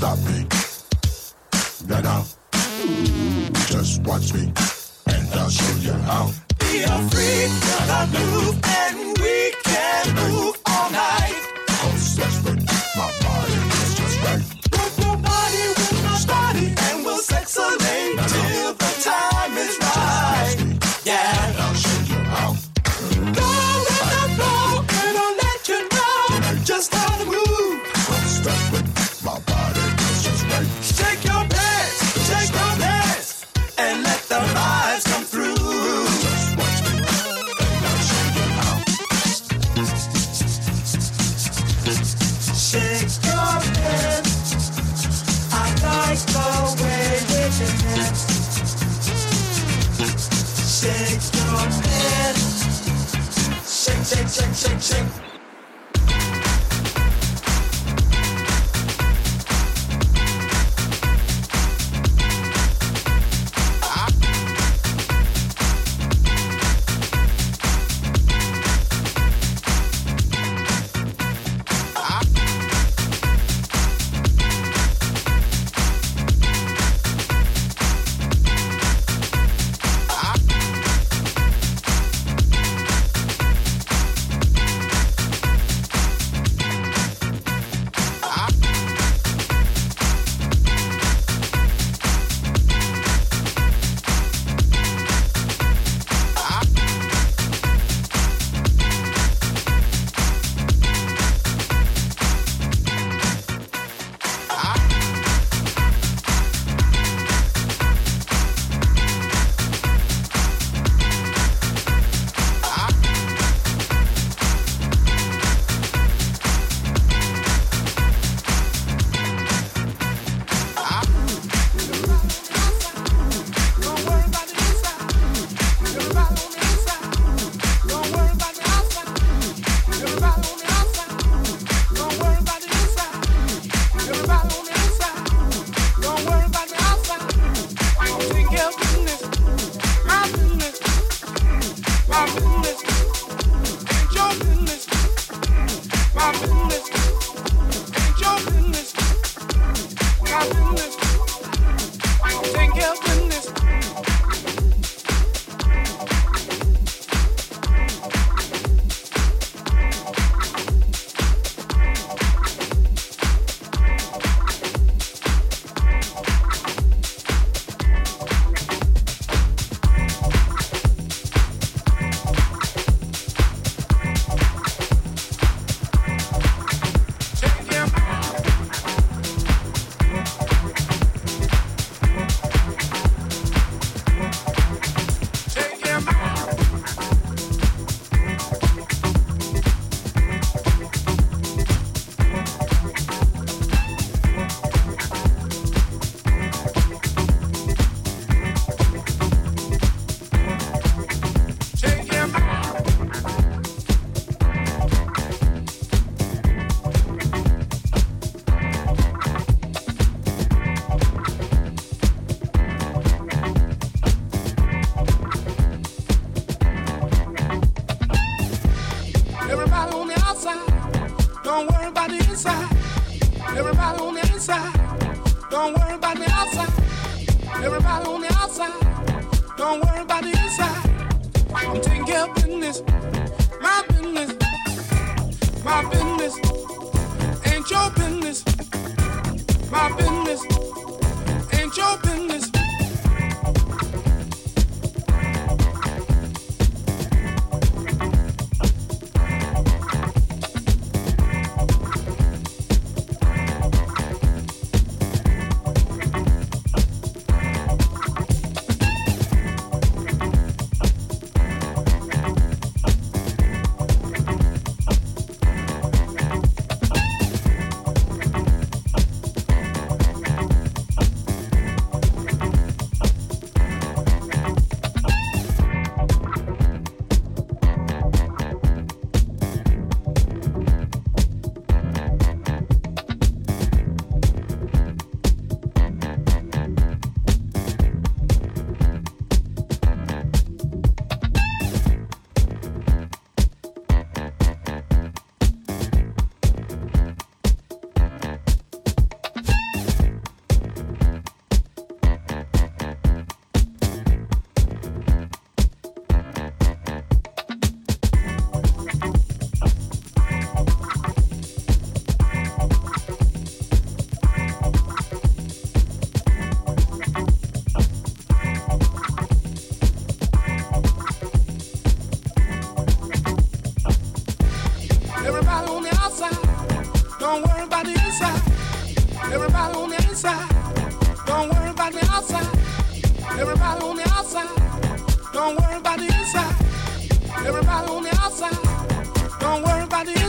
stop me. No, no. Just watch me, and I'll show you how. Be a freak, gotta move, and we can move. shake.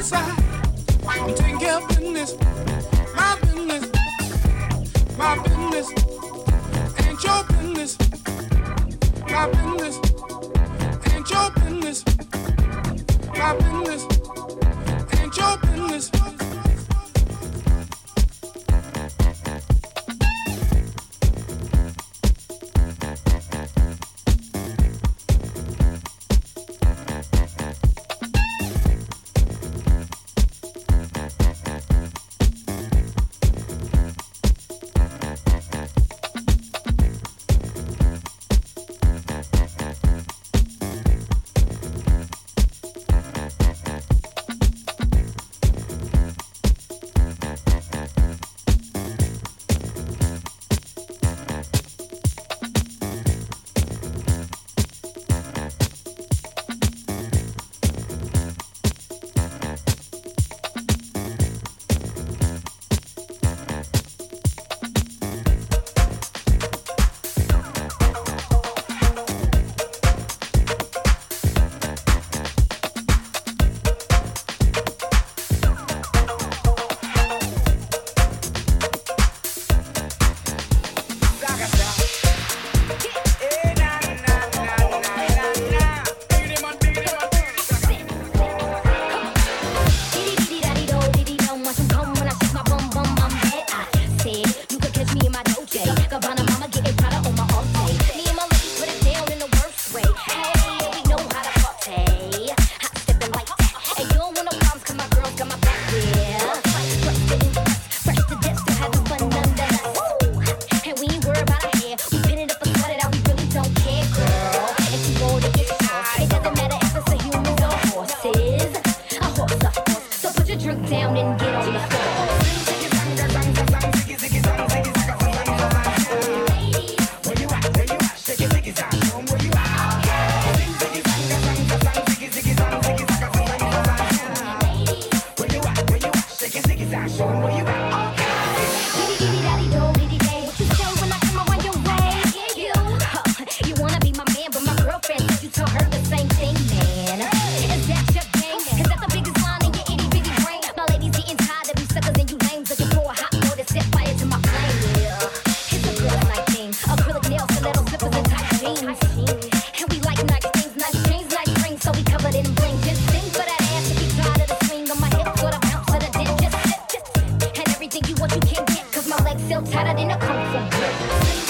I'm taking care of business, my business, my business. Ain't your business, my business. Ain't your business, my business. Ain't your business. 사라지는 콩콩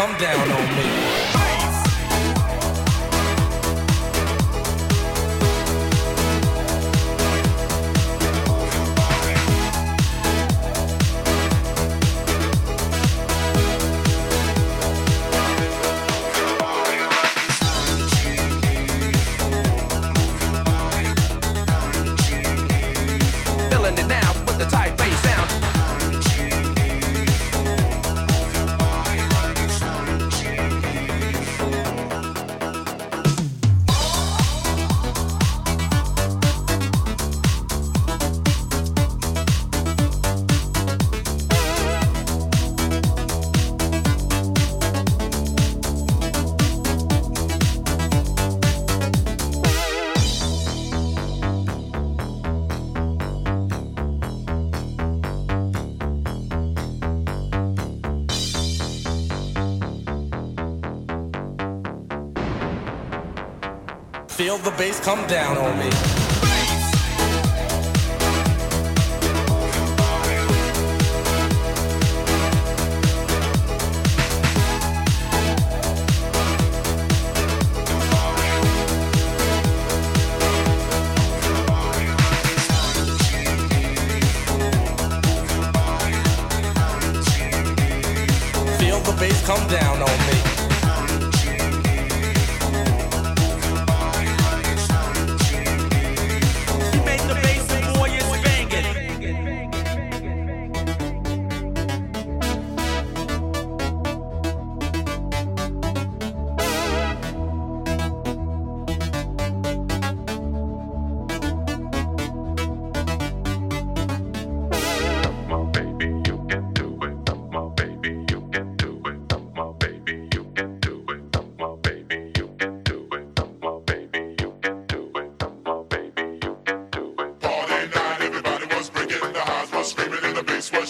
come down on the bass come down on me.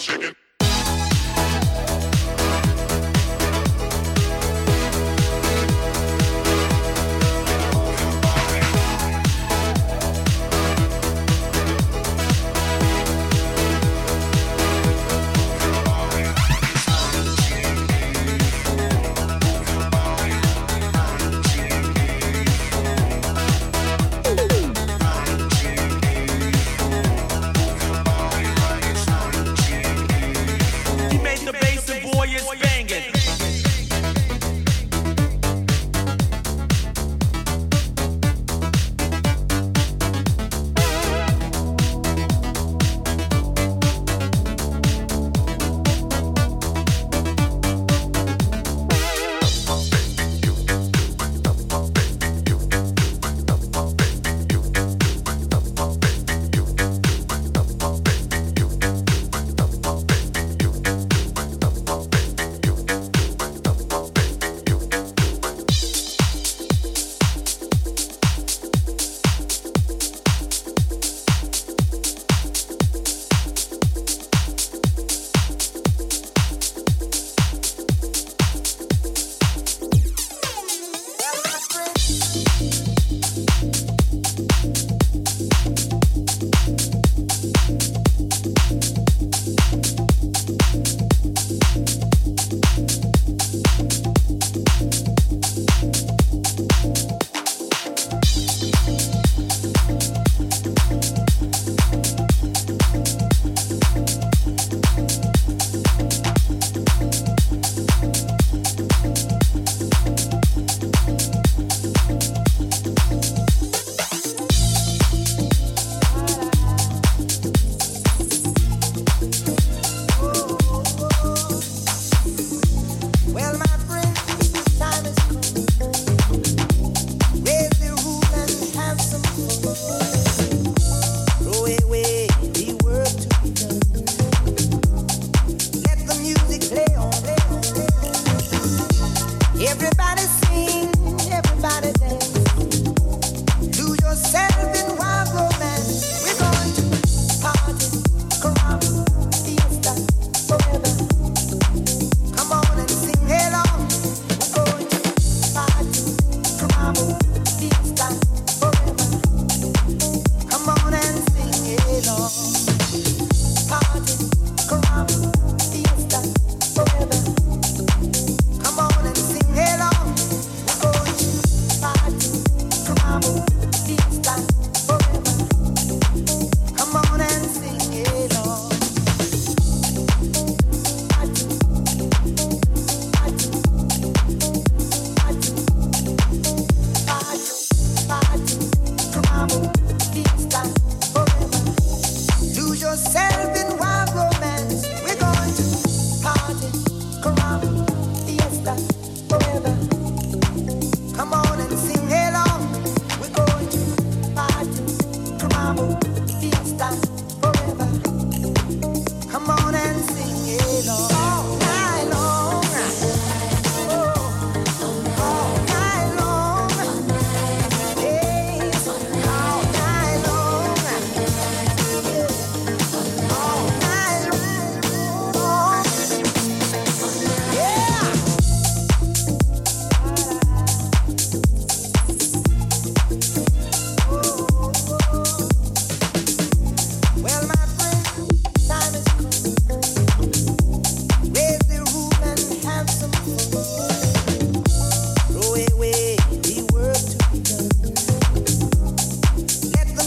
Come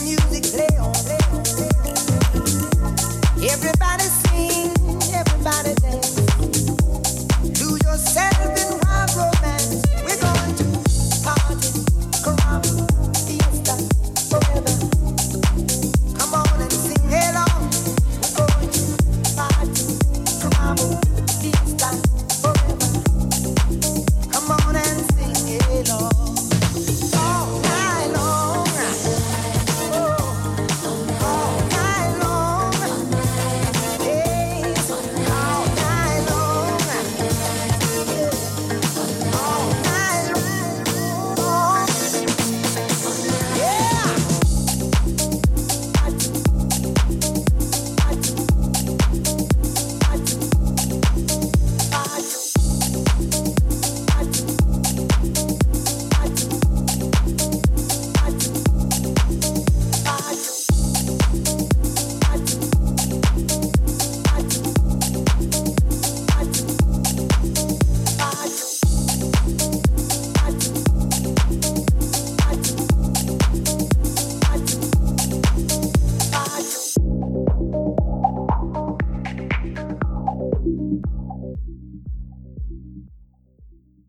you.